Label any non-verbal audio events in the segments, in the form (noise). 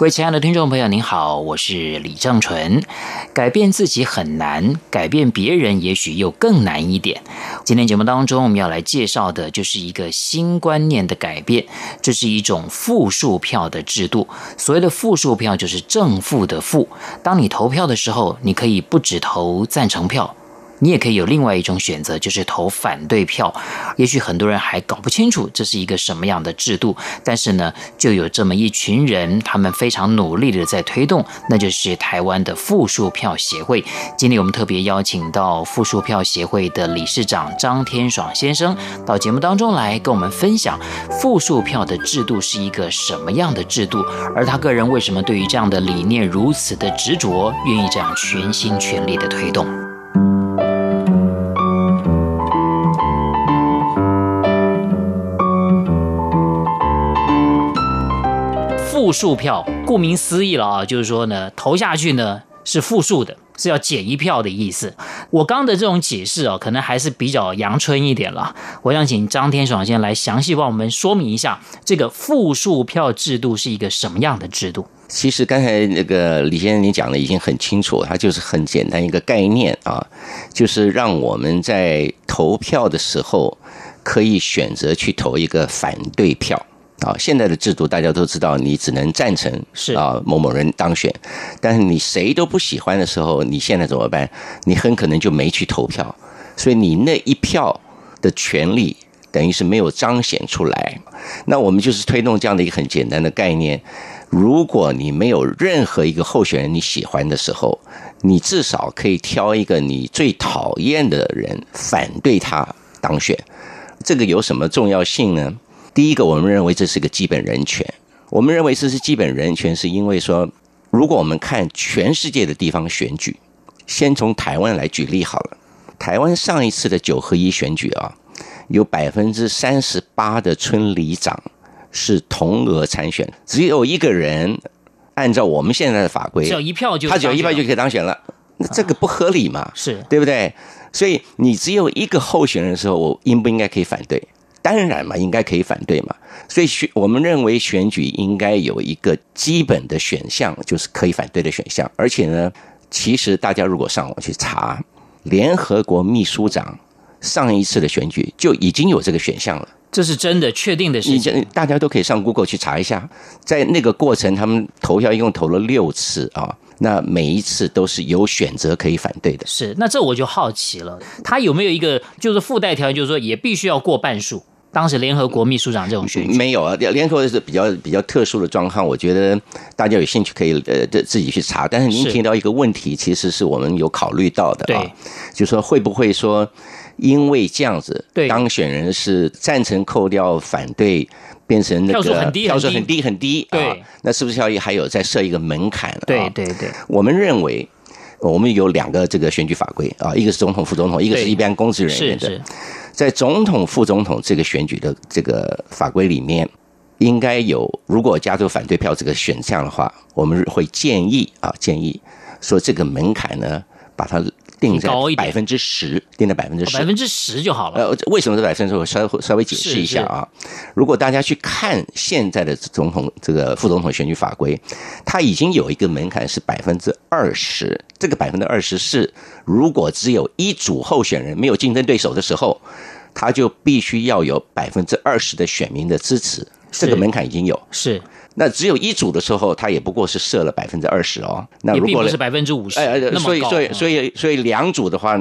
各位亲爱的听众朋友，您好，我是李正纯。改变自己很难，改变别人也许又更难一点。今天节目当中，我们要来介绍的就是一个新观念的改变，这是一种负数票的制度。所谓的负数票，就是正负的负。当你投票的时候，你可以不只投赞成票。你也可以有另外一种选择，就是投反对票。也许很多人还搞不清楚这是一个什么样的制度，但是呢，就有这么一群人，他们非常努力的在推动，那就是台湾的复数票协会。今天我们特别邀请到复数票协会的理事长张天爽先生到节目当中来跟我们分享复数票的制度是一个什么样的制度，而他个人为什么对于这样的理念如此的执着，愿意这样全心全力的推动。负数票，顾名思义了啊，就是说呢，投下去呢是负数的，是要减一票的意思。我刚的这种解释啊，可能还是比较阳春一点了。我想请张天爽先来详细帮我们说明一下，这个负数票制度是一个什么样的制度？其实刚才那个李先生你讲的已经很清楚，它就是很简单一个概念啊，就是让我们在投票的时候可以选择去投一个反对票。啊，现在的制度大家都知道，你只能赞成是啊某某人当选，但是你谁都不喜欢的时候，你现在怎么办？你很可能就没去投票，所以你那一票的权利等于是没有彰显出来。那我们就是推动这样的一个很简单的概念：如果你没有任何一个候选人你喜欢的时候，你至少可以挑一个你最讨厌的人反对他当选。这个有什么重要性呢？第一个，我们认为这是个基本人权。我们认为这是基本人权，是因为说，如果我们看全世界的地方选举，先从台湾来举例好了。台湾上一次的九合一选举啊，有百分之三十八的村里长是同额参选，只有一个人按照我们现在的法规，只要一票就他只要一票就可以当选了，那这个不合理嘛？是对不对？所以你只有一个候选人的时候，我应不应该可以反对？当然嘛，应该可以反对嘛。所以选，我们认为选举应该有一个基本的选项，就是可以反对的选项。而且呢，其实大家如果上网去查，联合国秘书长上一次的选举就已经有这个选项了。这是真的确定的事情，大家都可以上 Google 去查一下。在那个过程，他们投票一共投了六次啊，那每一次都是有选择可以反对的。是，那这我就好奇了，他有没有一个就是附带条件，就是说也必须要过半数？当时联合国秘书长这种选举没有啊，联合国是比较比较特殊的状况，我觉得大家有兴趣可以呃自己去查。但是您提到一个问题，其实是我们有考虑到的啊，就说会不会说因为这样子，当选人是赞成扣掉反对，变成那个票数很低很低很低啊？那是不是要还有再设一个门槛？对对对，我们认为我们有两个这个选举法规啊，一个是总统副总统，一个是一般公职人员的。在总统、副总统这个选举的这个法规里面，应该有如果加入反对票这个选项的话，我们会建议啊，建议说这个门槛呢，把它定在百分之十，定在百分之十，百分之十就好了。呃，为什么是百分之十？我稍微稍微解释一下啊。如果大家去看现在的总统这个副总统选举法规，它已经有一个门槛是百分之二十。这个百分之二十是如果只有一组候选人没有竞争对手的时候。他就必须要有百分之二十的选民的支持，这个门槛已经有。是，那只有一组的时候，他也不过是设了百分之二十哦。那如果是百分之五十，哎，所以所以所以所以两组的话，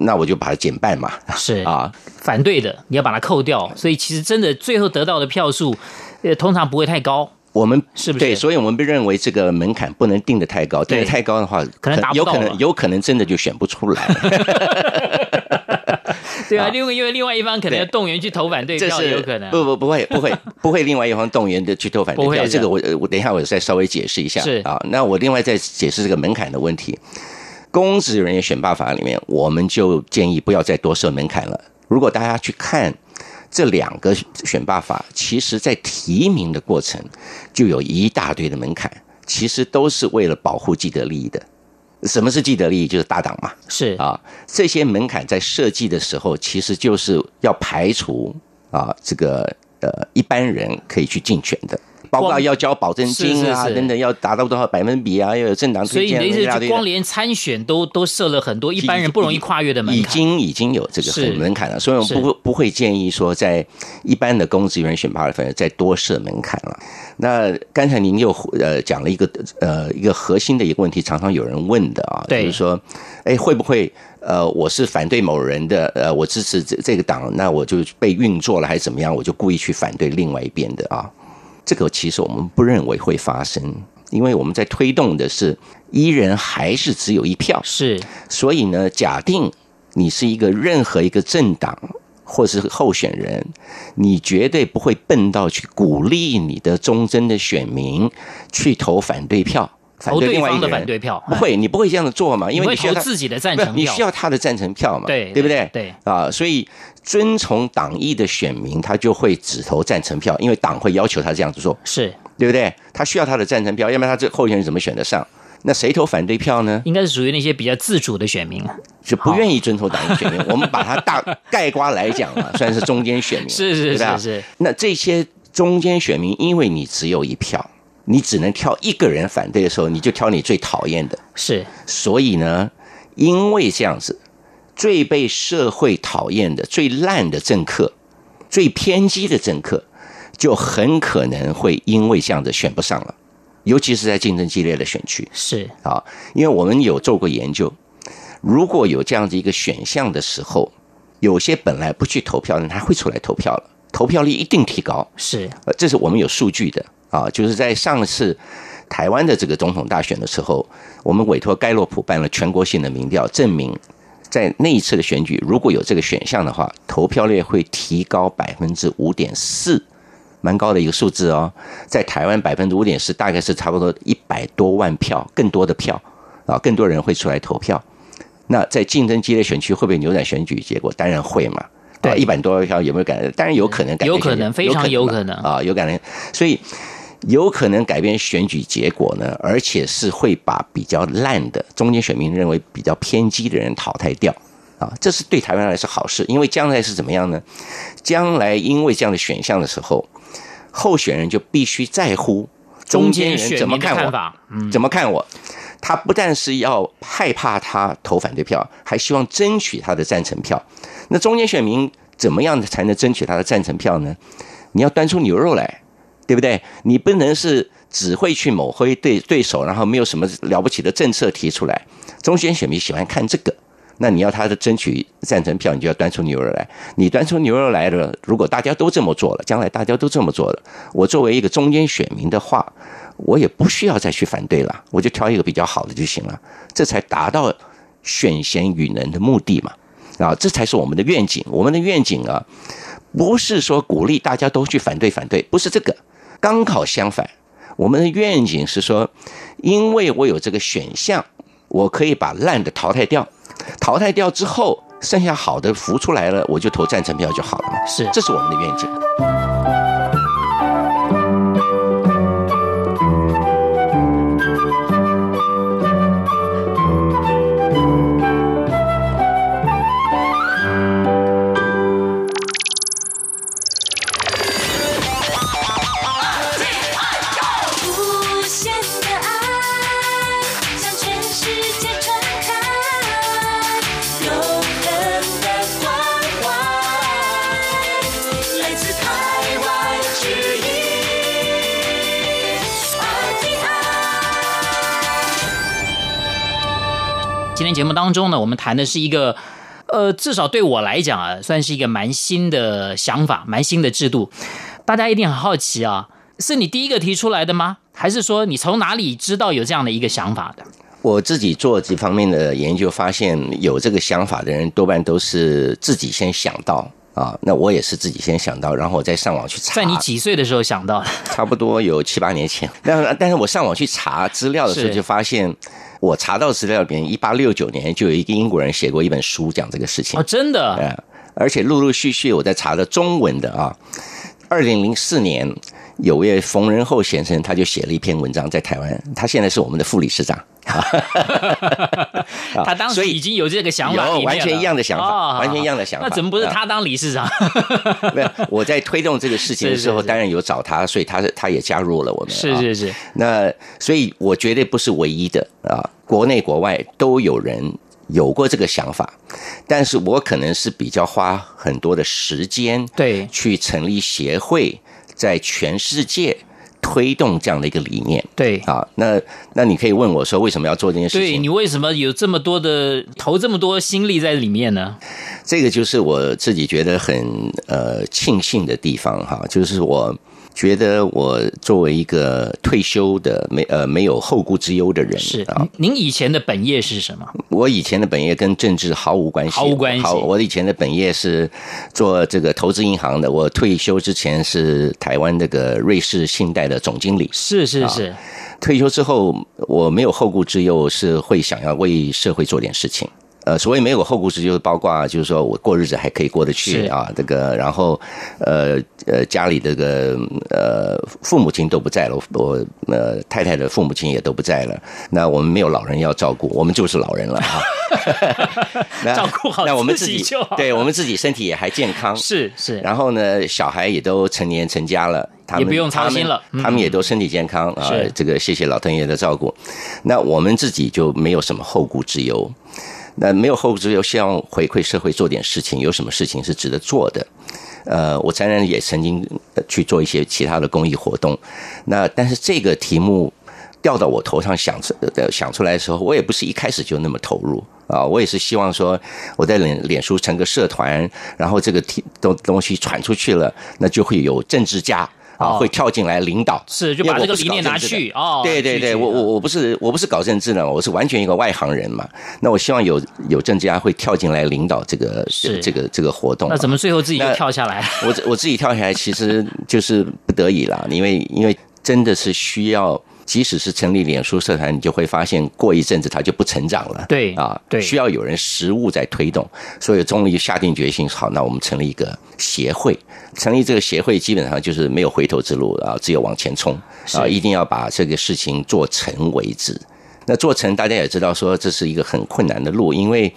那我就把它减半嘛。是 (laughs) 啊，反对的你要把它扣掉，所以其实真的最后得到的票数，呃，通常不会太高。我们是不是？对，所以我们被认为这个门槛不能定的太高，定的太高的话，可能有可能有可能真的就选不出来。(laughs) 对啊，因为因为另外一方可能要动员去投反对票，有可能。不不不会不会不会，另外一方动员的去投反对票。这个我我等一下我再稍微解释一下。是啊，那我另外再解释这个门槛的问题。公职人员选拔法里面，我们就建议不要再多设门槛了。如果大家去看这两个选拔法，其实在提名的过程就有一大堆的门槛，其实都是为了保护既得利益的。什么是既得利益？就是大党嘛。是啊，这些门槛在设计的时候，其实就是要排除啊这个呃一般人可以去竞选的。包括要交保证金啊，等等，要达到多少百分比啊？要有政党推荐。所以你的意思是，光连参选都都设了很多一般人不容易跨越的门槛。已经已经有这个门槛了，所以我们不不会建议说在一般的公职员选拔的份再多设门槛了。那刚才您又呃讲了一个呃一个核心的一个问题，常常有人问的啊，就是说，哎，会不会呃我是反对某人的呃我支持这这个党，那我就被运作了还是怎么样？我就故意去反对另外一边的啊？这个其实我们不认为会发生，因为我们在推动的是一人还是只有一票，是，所以呢，假定你是一个任何一个政党或是候选人，你绝对不会笨到去鼓励你的忠贞的选民去投反对票。投对方的反对票，不会，你不会这样子做嘛？因为你需要自己的赞成票，你需要他的赞成票嘛？对，对不对？对啊，所以遵从党意的选民，他就会只投赞成票，因为党会要求他这样子做，是对不对？他需要他的赞成票，要不然他这候选人怎么选得上？那谁投反对票呢？应该是属于那些比较自主的选民，就不愿意遵从党的选民。(laughs) 我们把它大概括来讲啊，(laughs) 算是中间选民，是是是是。那这些中间选民，因为你只有一票。你只能挑一个人反对的时候，你就挑你最讨厌的。是，所以呢，因为这样子，最被社会讨厌的、最烂的政客、最偏激的政客，就很可能会因为这样子选不上了。尤其是在竞争激烈的选区。是啊，因为我们有做过研究，如果有这样子一个选项的时候，有些本来不去投票的人，他会出来投票了，投票率一定提高。是，呃，这是我们有数据的。啊，就是在上次台湾的这个总统大选的时候，我们委托盖洛普办了全国性的民调，证明在那一次的选举，如果有这个选项的话，投票率会提高百分之五点四，蛮高的一个数字哦。在台湾百分之五点四，大概是差不多一百多万票，更多的票啊，更多人会出来投票。那在竞争激烈选区会不会扭转选举结果？当然会嘛。对，一百多万票有没有改？当然有可能改，有可能，非常有可能啊，有可能。所以。有可能改变选举结果呢，而且是会把比较烂的中间选民认为比较偏激的人淘汰掉啊，这是对台湾来说是好事，因为将来是怎么样呢？将来因为这样的选项的时候，候选人就必须在乎中间人怎么看我，怎么看我，他不但是要害怕他投反对票，还希望争取他的赞成票。那中间选民怎么样才能争取他的赞成票呢？你要端出牛肉来。对不对？你不能是只会去抹黑对对手，然后没有什么了不起的政策提出来。中间选民喜欢看这个，那你要他的争取赞成票，你就要端出牛肉来。你端出牛肉来了，如果大家都这么做了，将来大家都这么做了，我作为一个中间选民的话，我也不需要再去反对了，我就挑一个比较好的就行了，这才达到选贤与能的目的嘛。啊，这才是我们的愿景。我们的愿景啊，不是说鼓励大家都去反对反对，不是这个。刚好相反，我们的愿景是说，因为我有这个选项，我可以把烂的淘汰掉，淘汰掉之后，剩下好的浮出来了，我就投赞成票就好了嘛。是，这是我们的愿景。节目当中呢，我们谈的是一个，呃，至少对我来讲啊，算是一个蛮新的想法，蛮新的制度。大家一定很好奇啊，是你第一个提出来的吗？还是说你从哪里知道有这样的一个想法的？我自己做这方面的研究，发现有这个想法的人多半都是自己先想到，啊，那我也是自己先想到，然后我再上网去查。在你几岁的时候想到的？差不多有七八年前。但但是我上网去查资料的时候，就发现我查到资料里面，一八六九年就有一个英国人写过一本书讲这个事情。哦，真的？对，而且陆陆续续我在查的中文的啊，二零零四年。有位冯仁厚先生，他就写了一篇文章，在台湾，他现在是我们的副理事长。(laughs) 他当时已经有这个想法，有完全一样的想法，哦、完全一样的想法。那怎么不是他当理事长？(laughs) 没有，我在推动这个事情的 (laughs) 时候，当然有找他，所以他他也加入了我们。是是是。那所以，我绝对不是唯一的啊，国内国外都有人有过这个想法，但是我可能是比较花很多的时间，对，去成立协会。在全世界推动这样的一个理念，对啊，那那你可以问我说，为什么要做这件事情？对，你为什么有这么多的投这么多心力在里面呢？这个就是我自己觉得很呃庆幸的地方哈，就是我。觉得我作为一个退休的没呃没有后顾之忧的人是啊，您以前的本业是什么？我以前的本业跟政治毫无关系，毫无关系。好，我以前的本业是做这个投资银行的。我退休之前是台湾这个瑞士信贷的总经理。是是是。退休之后我没有后顾之忧，是会想要为社会做点事情。呃，所谓没有后顾之忧，包括就是说我过日子还可以过得去啊，这个，然后呃呃家里这个呃父母亲都不在了，我呃太太的父母亲也都不在了，那我们没有老人要照顾，我们就是老人了啊。(laughs) (laughs) 照顾好那我们自己就好，对我们自己身体也还健康，是是。然后呢，小孩也都成年成家了，他们也不用操心了，他们，他们也都身体健康啊。这个谢谢老天爷的照顾，那我们自己就没有什么后顾之忧。那没有后顾之忧，希望回馈社会做点事情。有什么事情是值得做的？呃，我当然也曾经去做一些其他的公益活动。那但是这个题目掉到我头上想出想出来的时候，我也不是一开始就那么投入啊。我也是希望说，我在脸脸书成个社团，然后这个题东东西传出去了，那就会有政治家。啊，会跳进来领导，是就把这个理念拿去哦。对对对，我我我不是我不是搞政治的，我是完全一个外行人嘛。那我希望有有政治家会跳进来领导这个是这个这个活动。那怎么最后自己就跳下来？我我自己跳下来，其实就是不得已啦，因为因为真的是需要。即使是成立脸书社团，你就会发现过一阵子它就不成长了。对啊，对，需要有人实物在推动，所以终于下定决心，好，那我们成立一个协会。成立这个协会，基本上就是没有回头之路啊，只有往前冲啊，一定要把这个事情做成为止。那做成，大家也知道说这是一个很困难的路，因为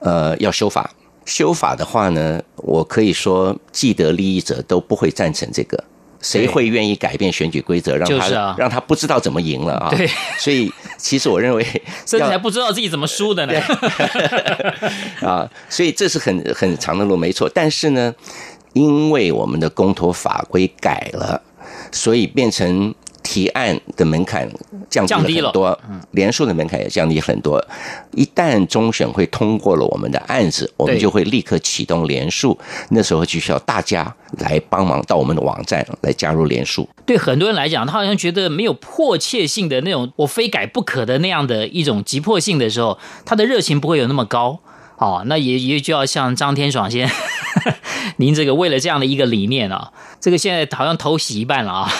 呃要修法，修法的话呢，我可以说既得利益者都不会赞成这个。谁会愿意改变选举规则，让他让他不知道怎么赢了啊？对，所以其实我认为，(laughs) 甚至还不知道自己怎么输的呢。(laughs) 啊，所以这是很很长的路，没错。但是呢，因为我们的公投法规改了，所以变成。提案的门槛降低了很多，连署的门槛也降低很多。一旦终审会通过了我们的案子，我们就会立刻启动连署。那时候就需要大家来帮忙到我们的网站来加入连署。对很多人来讲，他好像觉得没有迫切性的那种，我非改不可的那样的一种急迫性的时候，他的热情不会有那么高。哦，那也也就要像张天爽先，(laughs) 您这个为了这样的一个理念啊，这个现在好像头洗一半了啊。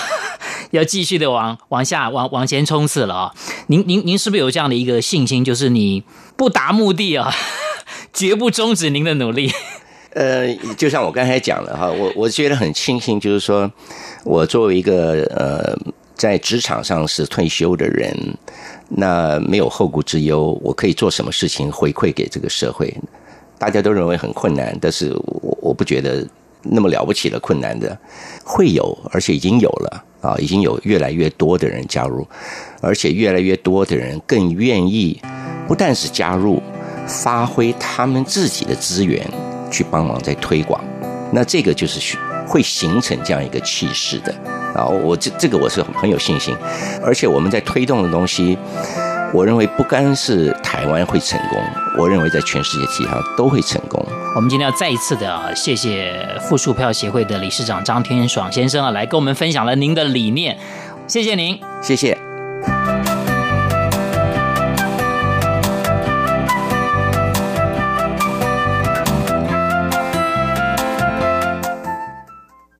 (laughs) 要继续的往往下往往前冲刺了啊！您您您是不是有这样的一个信心？就是你不达目的啊，(laughs) 绝不终止您的努力。(laughs) 呃，就像我刚才讲的哈，我我觉得很庆幸，就是说我作为一个呃在职场上是退休的人，那没有后顾之忧，我可以做什么事情回馈给这个社会？大家都认为很困难，但是我我不觉得那么了不起的困难的会有，而且已经有了。啊，已经有越来越多的人加入，而且越来越多的人更愿意，不但是加入，发挥他们自己的资源去帮忙在推广，那这个就是会形成这样一个气势的。啊，我这这个我是很有信心，而且我们在推动的东西。我认为不单是台湾会成功，我认为在全世界其他都会成功。我们今天要再一次的谢谢复数票协会的理事长张天爽先生啊，来跟我们分享了您的理念，谢谢您，谢谢。